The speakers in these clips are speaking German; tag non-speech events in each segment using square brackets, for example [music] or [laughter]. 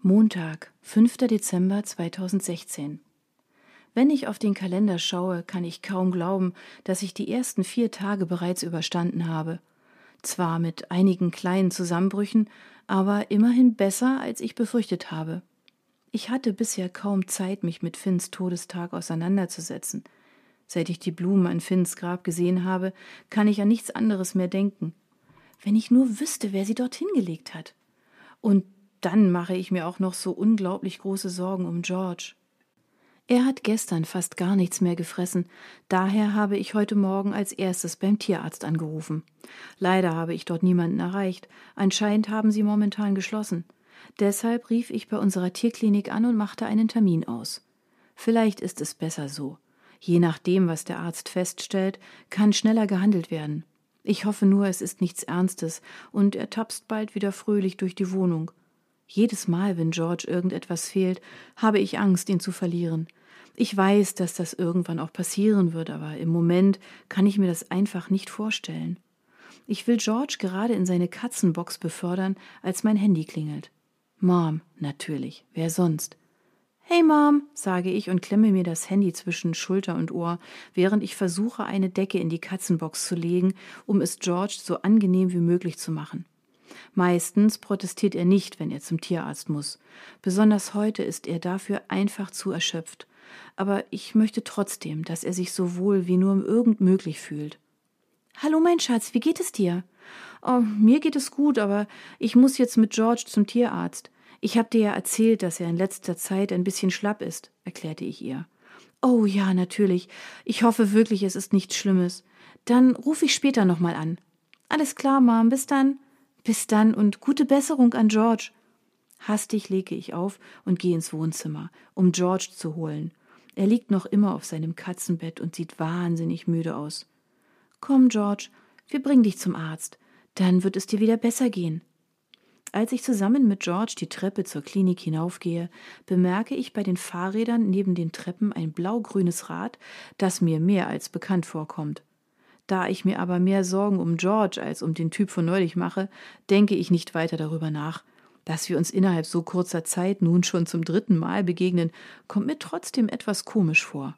Montag, 5. Dezember 2016. Wenn ich auf den Kalender schaue, kann ich kaum glauben, dass ich die ersten vier Tage bereits überstanden habe. Zwar mit einigen kleinen Zusammenbrüchen, aber immerhin besser, als ich befürchtet habe. Ich hatte bisher kaum Zeit, mich mit Finns Todestag auseinanderzusetzen. Seit ich die Blumen an Finns Grab gesehen habe, kann ich an nichts anderes mehr denken. Wenn ich nur wüsste, wer sie dorthin gelegt hat. Und dann mache ich mir auch noch so unglaublich große Sorgen um George. Er hat gestern fast gar nichts mehr gefressen, daher habe ich heute Morgen als erstes beim Tierarzt angerufen. Leider habe ich dort niemanden erreicht, anscheinend haben sie momentan geschlossen. Deshalb rief ich bei unserer Tierklinik an und machte einen Termin aus. Vielleicht ist es besser so. Je nachdem, was der Arzt feststellt, kann schneller gehandelt werden. Ich hoffe nur, es ist nichts Ernstes und er tapst bald wieder fröhlich durch die Wohnung. Jedes Mal, wenn George irgendetwas fehlt, habe ich Angst, ihn zu verlieren. Ich weiß, dass das irgendwann auch passieren wird, aber im Moment kann ich mir das einfach nicht vorstellen. Ich will George gerade in seine Katzenbox befördern, als mein Handy klingelt. Mom, natürlich, wer sonst? Hey Mom, sage ich und klemme mir das Handy zwischen Schulter und Ohr, während ich versuche, eine Decke in die Katzenbox zu legen, um es George so angenehm wie möglich zu machen. Meistens protestiert er nicht, wenn er zum Tierarzt muss. Besonders heute ist er dafür einfach zu erschöpft. Aber ich möchte trotzdem, dass er sich so wohl wie nur irgend möglich fühlt. Hallo, mein Schatz, wie geht es dir? Oh, mir geht es gut, aber ich muss jetzt mit George zum Tierarzt. Ich habe dir ja erzählt, dass er in letzter Zeit ein bisschen schlapp ist, erklärte ich ihr. Oh ja, natürlich. Ich hoffe wirklich, es ist nichts Schlimmes. Dann rufe ich später nochmal an. Alles klar, Mom, bis dann. Bis dann und gute Besserung an George. Hastig lege ich auf und gehe ins Wohnzimmer, um George zu holen. Er liegt noch immer auf seinem Katzenbett und sieht wahnsinnig müde aus. Komm, George, wir bringen dich zum Arzt. Dann wird es dir wieder besser gehen. Als ich zusammen mit George die Treppe zur Klinik hinaufgehe, bemerke ich bei den Fahrrädern neben den Treppen ein blaugrünes Rad, das mir mehr als bekannt vorkommt. Da ich mir aber mehr Sorgen um George als um den Typ von neulich mache, denke ich nicht weiter darüber nach. Dass wir uns innerhalb so kurzer Zeit nun schon zum dritten Mal begegnen, kommt mir trotzdem etwas komisch vor.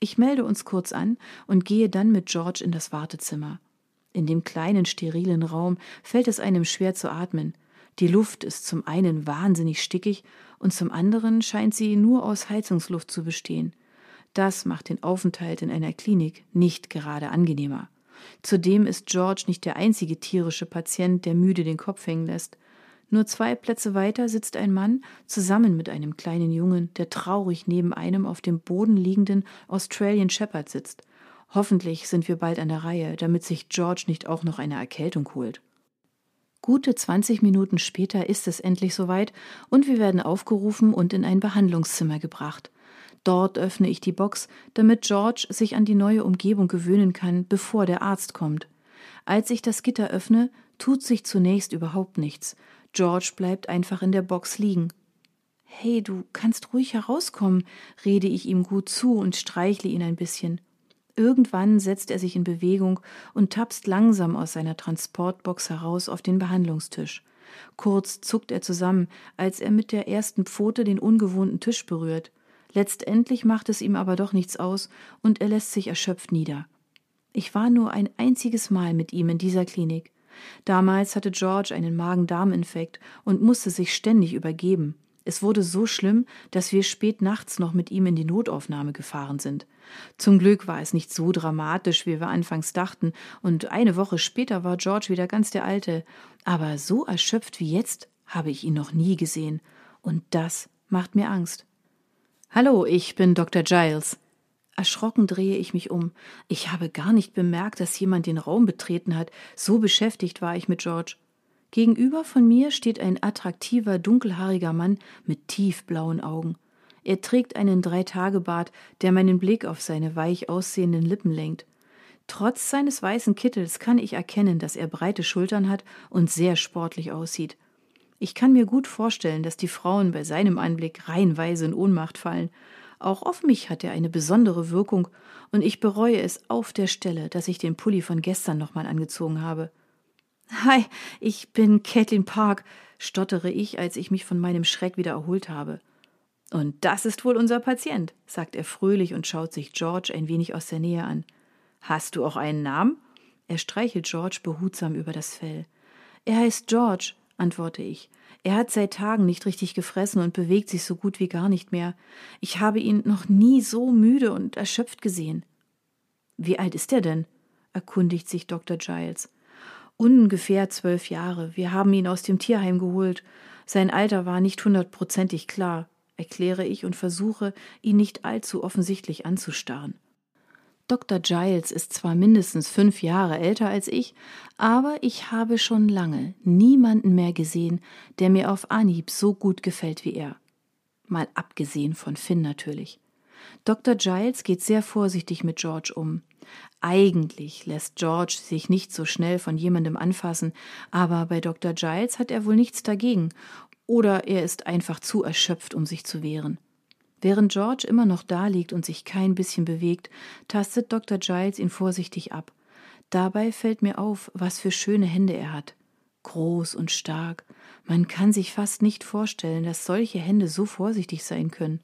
Ich melde uns kurz an und gehe dann mit George in das Wartezimmer. In dem kleinen, sterilen Raum fällt es einem schwer zu atmen. Die Luft ist zum einen wahnsinnig stickig und zum anderen scheint sie nur aus Heizungsluft zu bestehen. Das macht den Aufenthalt in einer Klinik nicht gerade angenehmer. Zudem ist George nicht der einzige tierische Patient, der müde den Kopf hängen lässt. Nur zwei Plätze weiter sitzt ein Mann zusammen mit einem kleinen Jungen, der traurig neben einem auf dem Boden liegenden Australian Shepherd sitzt. Hoffentlich sind wir bald an der Reihe, damit sich George nicht auch noch eine Erkältung holt. Gute zwanzig Minuten später ist es endlich soweit und wir werden aufgerufen und in ein Behandlungszimmer gebracht. Dort öffne ich die Box, damit George sich an die neue Umgebung gewöhnen kann, bevor der Arzt kommt. Als ich das Gitter öffne, tut sich zunächst überhaupt nichts. George bleibt einfach in der Box liegen. Hey, du kannst ruhig herauskommen, rede ich ihm gut zu und streichle ihn ein bisschen. Irgendwann setzt er sich in Bewegung und tapst langsam aus seiner Transportbox heraus auf den Behandlungstisch. Kurz zuckt er zusammen, als er mit der ersten Pfote den ungewohnten Tisch berührt. Letztendlich macht es ihm aber doch nichts aus und er lässt sich erschöpft nieder. Ich war nur ein einziges Mal mit ihm in dieser Klinik. Damals hatte George einen Magen-Darm-Infekt und musste sich ständig übergeben. Es wurde so schlimm, dass wir spät nachts noch mit ihm in die Notaufnahme gefahren sind. Zum Glück war es nicht so dramatisch, wie wir anfangs dachten, und eine Woche später war George wieder ganz der Alte. Aber so erschöpft wie jetzt habe ich ihn noch nie gesehen. Und das macht mir Angst. Hallo, ich bin Dr. Giles. Erschrocken drehe ich mich um. Ich habe gar nicht bemerkt, dass jemand den Raum betreten hat. So beschäftigt war ich mit George. Gegenüber von mir steht ein attraktiver, dunkelhaariger Mann mit tiefblauen Augen. Er trägt einen Dreitagebart, der meinen Blick auf seine weich aussehenden Lippen lenkt. Trotz seines weißen Kittels kann ich erkennen, dass er breite Schultern hat und sehr sportlich aussieht. Ich kann mir gut vorstellen, dass die Frauen bei seinem Anblick reihenweise in Ohnmacht fallen. Auch auf mich hat er eine besondere Wirkung, und ich bereue es auf der Stelle, dass ich den Pulli von gestern nochmal angezogen habe. Hi, ich bin Caitlin Park. stottere ich, als ich mich von meinem Schreck wieder erholt habe. Und das ist wohl unser Patient, sagt er fröhlich und schaut sich George ein wenig aus der Nähe an. Hast du auch einen Namen? Er streichelt George behutsam über das Fell. Er heißt George, antworte ich. Er hat seit Tagen nicht richtig gefressen und bewegt sich so gut wie gar nicht mehr. Ich habe ihn noch nie so müde und erschöpft gesehen. Wie alt ist er denn? erkundigt sich Dr. Giles. Ungefähr zwölf Jahre. Wir haben ihn aus dem Tierheim geholt. Sein Alter war nicht hundertprozentig klar, erkläre ich und versuche, ihn nicht allzu offensichtlich anzustarren. Dr. Giles ist zwar mindestens fünf Jahre älter als ich, aber ich habe schon lange niemanden mehr gesehen, der mir auf Anhieb so gut gefällt wie er. Mal abgesehen von Finn natürlich. Dr. Giles geht sehr vorsichtig mit George um. Eigentlich lässt George sich nicht so schnell von jemandem anfassen, aber bei Dr. Giles hat er wohl nichts dagegen, oder er ist einfach zu erschöpft, um sich zu wehren. Während George immer noch da liegt und sich kein bisschen bewegt, tastet Dr. Giles ihn vorsichtig ab. Dabei fällt mir auf, was für schöne Hände er hat. Groß und stark. Man kann sich fast nicht vorstellen, dass solche Hände so vorsichtig sein können.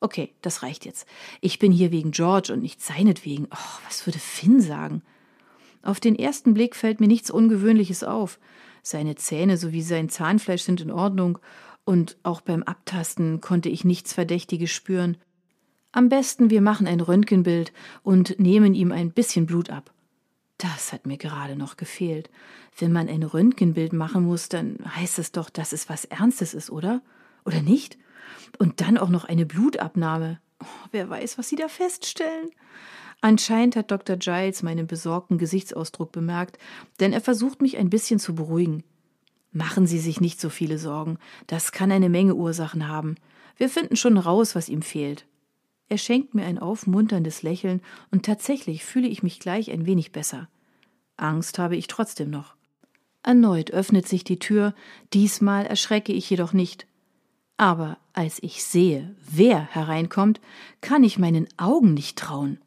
Okay, das reicht jetzt. Ich bin hier wegen George und nicht seinetwegen. Oh, was würde Finn sagen? Auf den ersten Blick fällt mir nichts Ungewöhnliches auf. Seine Zähne sowie sein Zahnfleisch sind in Ordnung und auch beim Abtasten konnte ich nichts Verdächtiges spüren. Am besten wir machen ein Röntgenbild und nehmen ihm ein bisschen Blut ab. Das hat mir gerade noch gefehlt. Wenn man ein Röntgenbild machen muss, dann heißt es doch, dass es was Ernstes ist, oder? Oder nicht? Und dann auch noch eine Blutabnahme. Oh, wer weiß, was Sie da feststellen? Anscheinend hat Dr. Giles meinen besorgten Gesichtsausdruck bemerkt, denn er versucht mich ein bisschen zu beruhigen. Machen Sie sich nicht so viele Sorgen. Das kann eine Menge Ursachen haben. Wir finden schon raus, was ihm fehlt. Er schenkt mir ein aufmunterndes Lächeln, und tatsächlich fühle ich mich gleich ein wenig besser. Angst habe ich trotzdem noch. Erneut öffnet sich die Tür, diesmal erschrecke ich jedoch nicht. Aber als ich sehe, wer hereinkommt, kann ich meinen Augen nicht trauen.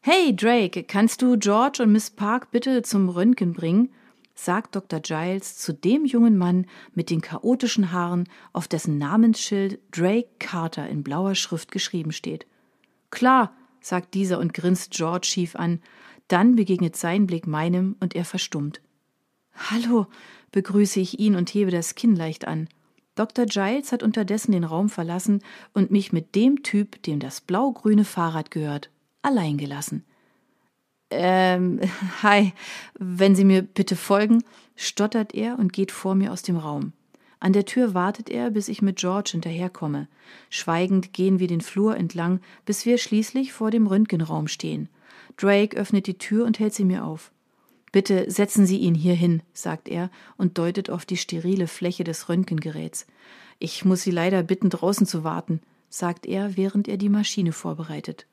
Hey, Drake, kannst du George und Miss Park bitte zum Röntgen bringen? Sagt Dr. Giles zu dem jungen Mann mit den chaotischen Haaren, auf dessen Namensschild Drake Carter in blauer Schrift geschrieben steht. Klar, sagt dieser und grinst George schief an, dann begegnet sein Blick meinem und er verstummt. Hallo, begrüße ich ihn und hebe das Kinn leicht an. Dr. Giles hat unterdessen den Raum verlassen und mich mit dem Typ, dem das blau-grüne Fahrrad gehört, allein gelassen. Ähm, [laughs] hi, wenn Sie mir bitte folgen, stottert er und geht vor mir aus dem Raum. An der Tür wartet er, bis ich mit George hinterherkomme. Schweigend gehen wir den Flur entlang, bis wir schließlich vor dem Röntgenraum stehen. Drake öffnet die Tür und hält sie mir auf. Bitte setzen Sie ihn hier hin, sagt er und deutet auf die sterile Fläche des Röntgengeräts. Ich muss Sie leider bitten, draußen zu warten, sagt er, während er die Maschine vorbereitet.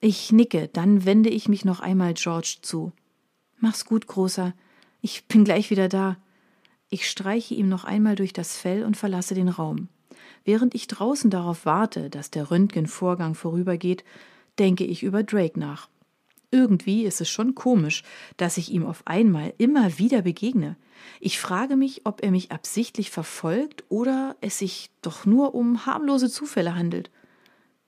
Ich nicke, dann wende ich mich noch einmal George zu. Mach's gut, Großer. Ich bin gleich wieder da. Ich streiche ihm noch einmal durch das Fell und verlasse den Raum. Während ich draußen darauf warte, dass der Röntgenvorgang vorübergeht, denke ich über Drake nach. Irgendwie ist es schon komisch, dass ich ihm auf einmal immer wieder begegne. Ich frage mich, ob er mich absichtlich verfolgt oder es sich doch nur um harmlose Zufälle handelt.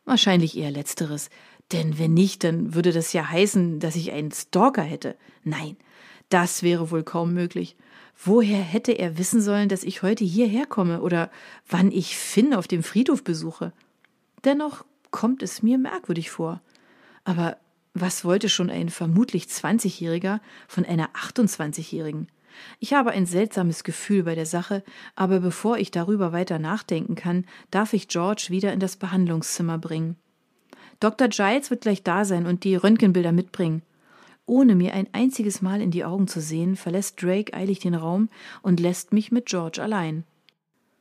Wahrscheinlich eher letzteres, denn wenn nicht, dann würde das ja heißen, dass ich einen Stalker hätte. Nein, das wäre wohl kaum möglich. Woher hätte er wissen sollen, dass ich heute hierher komme oder wann ich Finn auf dem Friedhof besuche? Dennoch kommt es mir merkwürdig vor. Aber was wollte schon ein vermutlich 20-Jähriger von einer 28-Jährigen? Ich habe ein seltsames Gefühl bei der Sache, aber bevor ich darüber weiter nachdenken kann, darf ich George wieder in das Behandlungszimmer bringen. Dr. Giles wird gleich da sein und die Röntgenbilder mitbringen. Ohne mir ein einziges Mal in die Augen zu sehen, verlässt Drake eilig den Raum und lässt mich mit George allein.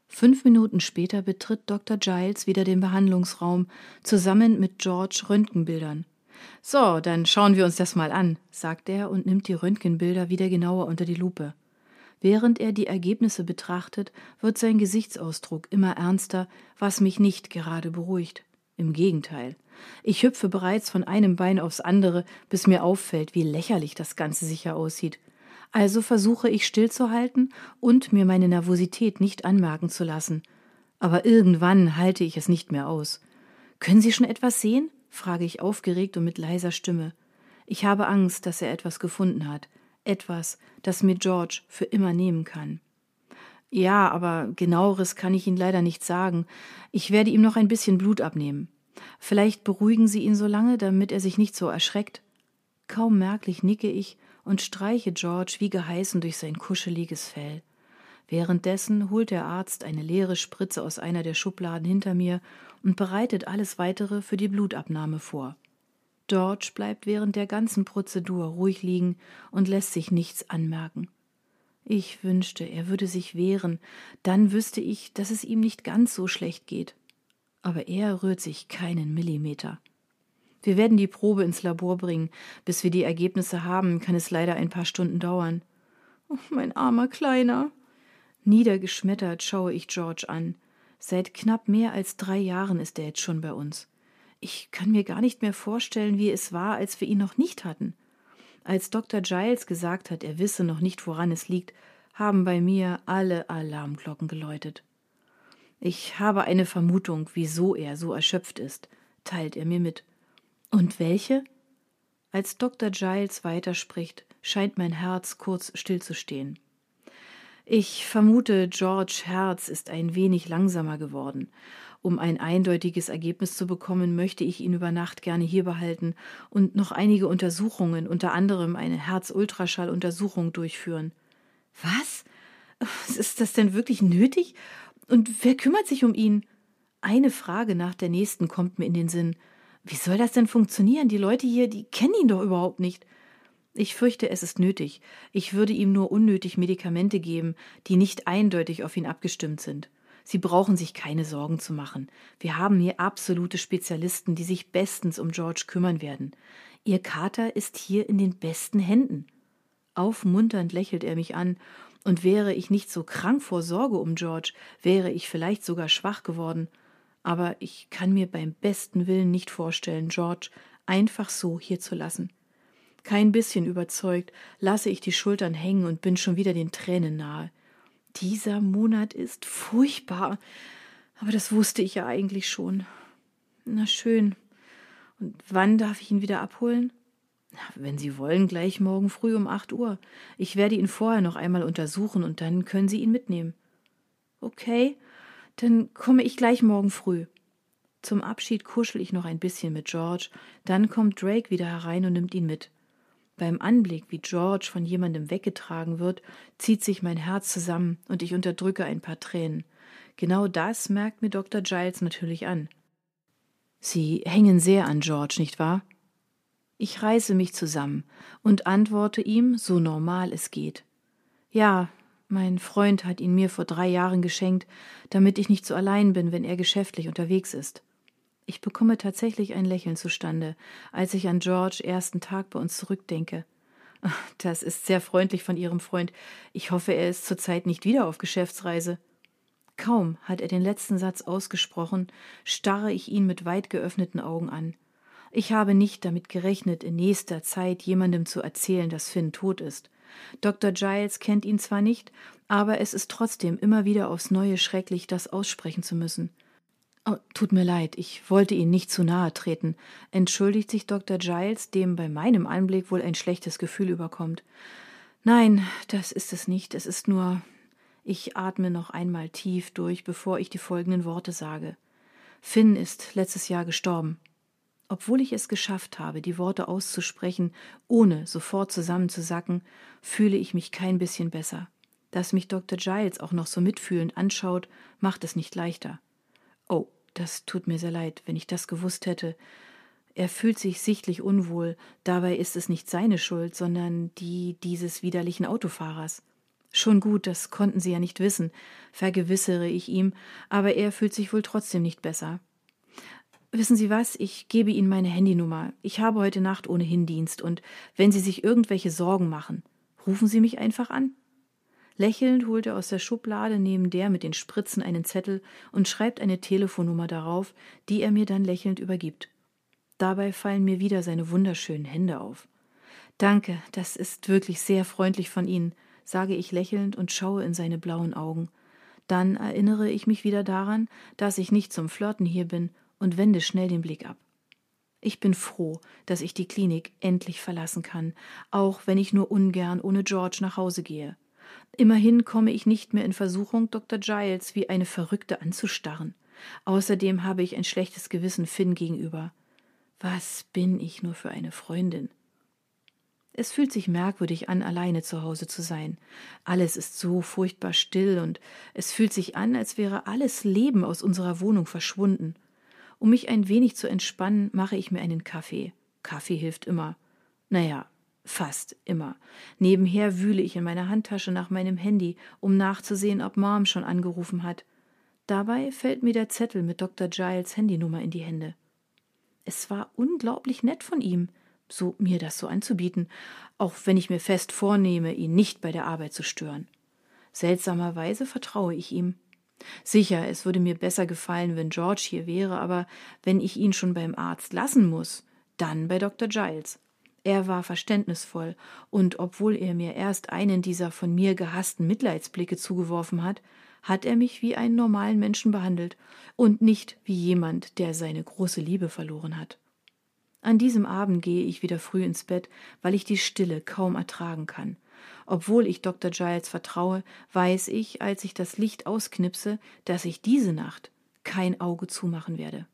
Fünf Minuten später betritt Dr. Giles wieder den Behandlungsraum, zusammen mit George Röntgenbildern. So, dann schauen wir uns das mal an, sagt er und nimmt die Röntgenbilder wieder genauer unter die Lupe. Während er die Ergebnisse betrachtet, wird sein Gesichtsausdruck immer ernster, was mich nicht gerade beruhigt. Im Gegenteil. Ich hüpfe bereits von einem Bein aufs andere, bis mir auffällt, wie lächerlich das Ganze sicher aussieht. Also versuche ich stillzuhalten und mir meine Nervosität nicht anmerken zu lassen. Aber irgendwann halte ich es nicht mehr aus. Können Sie schon etwas sehen? frage ich aufgeregt und mit leiser Stimme. Ich habe Angst, dass er etwas gefunden hat. Etwas, das mir George für immer nehmen kann. Ja, aber genaueres kann ich Ihnen leider nicht sagen. Ich werde ihm noch ein bisschen Blut abnehmen. Vielleicht beruhigen Sie ihn so lange, damit er sich nicht so erschreckt. Kaum merklich nicke ich und streiche George wie geheißen durch sein kuscheliges Fell. Währenddessen holt der Arzt eine leere Spritze aus einer der Schubladen hinter mir und bereitet alles weitere für die Blutabnahme vor. George bleibt während der ganzen Prozedur ruhig liegen und lässt sich nichts anmerken. Ich wünschte, er würde sich wehren, dann wüsste ich, dass es ihm nicht ganz so schlecht geht. Aber er rührt sich keinen Millimeter. Wir werden die Probe ins Labor bringen. Bis wir die Ergebnisse haben, kann es leider ein paar Stunden dauern. Oh, mein armer Kleiner. Niedergeschmettert schaue ich George an. Seit knapp mehr als drei Jahren ist er jetzt schon bei uns. Ich kann mir gar nicht mehr vorstellen, wie es war, als wir ihn noch nicht hatten. Als Dr. Giles gesagt hat, er wisse noch nicht, woran es liegt, haben bei mir alle Alarmglocken geläutet. Ich habe eine Vermutung, wieso er so erschöpft ist, teilt er mir mit. Und welche? Als Dr. Giles weiterspricht, scheint mein Herz kurz stillzustehen. Ich vermute, George Herz ist ein wenig langsamer geworden. Um ein eindeutiges Ergebnis zu bekommen, möchte ich ihn über Nacht gerne hier behalten und noch einige Untersuchungen, unter anderem eine Herz-Ultraschall-Untersuchung durchführen. Was? Ist das denn wirklich nötig? Und wer kümmert sich um ihn? Eine Frage nach der nächsten kommt mir in den Sinn. Wie soll das denn funktionieren? Die Leute hier, die kennen ihn doch überhaupt nicht. Ich fürchte, es ist nötig. Ich würde ihm nur unnötig Medikamente geben, die nicht eindeutig auf ihn abgestimmt sind. Sie brauchen sich keine Sorgen zu machen. Wir haben hier absolute Spezialisten, die sich bestens um George kümmern werden. Ihr Kater ist hier in den besten Händen. Aufmunternd lächelt er mich an, und wäre ich nicht so krank vor Sorge um George, wäre ich vielleicht sogar schwach geworden. Aber ich kann mir beim besten Willen nicht vorstellen, George einfach so hier zu lassen. Kein bisschen überzeugt lasse ich die Schultern hängen und bin schon wieder den Tränen nahe. Dieser Monat ist furchtbar. Aber das wusste ich ja eigentlich schon. Na schön. Und wann darf ich ihn wieder abholen? Wenn Sie wollen, gleich morgen früh um acht Uhr. Ich werde ihn vorher noch einmal untersuchen und dann können Sie ihn mitnehmen. Okay, dann komme ich gleich morgen früh. Zum Abschied kuschel ich noch ein bisschen mit George, dann kommt Drake wieder herein und nimmt ihn mit. Beim Anblick, wie George von jemandem weggetragen wird, zieht sich mein Herz zusammen und ich unterdrücke ein paar Tränen. Genau das merkt mir Dr. Giles natürlich an. Sie hängen sehr an George, nicht wahr? Ich reiße mich zusammen und antworte ihm, so normal es geht. Ja, mein Freund hat ihn mir vor drei Jahren geschenkt, damit ich nicht so allein bin, wenn er geschäftlich unterwegs ist. Ich bekomme tatsächlich ein Lächeln zustande, als ich an George ersten Tag bei uns zurückdenke. [laughs] Das ist sehr freundlich von Ihrem Freund. Ich hoffe, er ist zurzeit nicht wieder auf Geschäftsreise. Kaum hat er den letzten Satz ausgesprochen, starre ich ihn mit weit geöffneten Augen an. Ich habe nicht damit gerechnet, in nächster Zeit jemandem zu erzählen, dass Finn tot ist. Dr. Giles kennt ihn zwar nicht, aber es ist trotzdem immer wieder aufs Neue schrecklich, das aussprechen zu müssen. Oh, tut mir leid, ich wollte Ihnen nicht zu nahe treten, entschuldigt sich Dr. Giles, dem bei meinem Anblick wohl ein schlechtes Gefühl überkommt. Nein, das ist es nicht, es ist nur. Ich atme noch einmal tief durch, bevor ich die folgenden Worte sage. Finn ist letztes Jahr gestorben. Obwohl ich es geschafft habe, die Worte auszusprechen, ohne sofort zusammenzusacken, fühle ich mich kein bisschen besser. Dass mich Dr. Giles auch noch so mitfühlend anschaut, macht es nicht leichter. Das tut mir sehr leid, wenn ich das gewusst hätte. Er fühlt sich sichtlich unwohl, dabei ist es nicht seine Schuld, sondern die dieses widerlichen Autofahrers. Schon gut, das konnten Sie ja nicht wissen, vergewissere ich ihm, aber er fühlt sich wohl trotzdem nicht besser. Wissen Sie was, ich gebe Ihnen meine Handynummer. Ich habe heute Nacht ohnehin Dienst, und wenn Sie sich irgendwelche Sorgen machen, rufen Sie mich einfach an. Lächelnd holt er aus der Schublade neben der mit den Spritzen einen Zettel und schreibt eine Telefonnummer darauf, die er mir dann lächelnd übergibt. Dabei fallen mir wieder seine wunderschönen Hände auf. Danke, das ist wirklich sehr freundlich von Ihnen, sage ich lächelnd und schaue in seine blauen Augen. Dann erinnere ich mich wieder daran, dass ich nicht zum Flirten hier bin und wende schnell den Blick ab. Ich bin froh, dass ich die Klinik endlich verlassen kann, auch wenn ich nur ungern ohne George nach Hause gehe. Immerhin komme ich nicht mehr in Versuchung, Dr. Giles wie eine Verrückte anzustarren. Außerdem habe ich ein schlechtes Gewissen Finn gegenüber. Was bin ich nur für eine Freundin? Es fühlt sich merkwürdig an, alleine zu Hause zu sein. Alles ist so furchtbar still und es fühlt sich an, als wäre alles Leben aus unserer Wohnung verschwunden. Um mich ein wenig zu entspannen, mache ich mir einen Kaffee. Kaffee hilft immer. Naja, fast immer. Nebenher wühle ich in meiner Handtasche nach meinem Handy, um nachzusehen, ob Mom schon angerufen hat. Dabei fällt mir der Zettel mit Dr. Giles Handynummer in die Hände. Es war unglaublich nett von ihm, so mir das so anzubieten, auch wenn ich mir fest vornehme, ihn nicht bei der Arbeit zu stören. Seltsamerweise vertraue ich ihm. Sicher, es würde mir besser gefallen, wenn George hier wäre, aber wenn ich ihn schon beim Arzt lassen muss, dann bei Dr. Giles. Er war verständnisvoll, und obwohl er mir erst einen dieser von mir gehassten Mitleidsblicke zugeworfen hat, hat er mich wie einen normalen Menschen behandelt und nicht wie jemand, der seine große Liebe verloren hat. An diesem Abend gehe ich wieder früh ins Bett, weil ich die Stille kaum ertragen kann. Obwohl ich Dr. Giles vertraue, weiß ich, als ich das Licht ausknipse, dass ich diese Nacht kein Auge zumachen werde.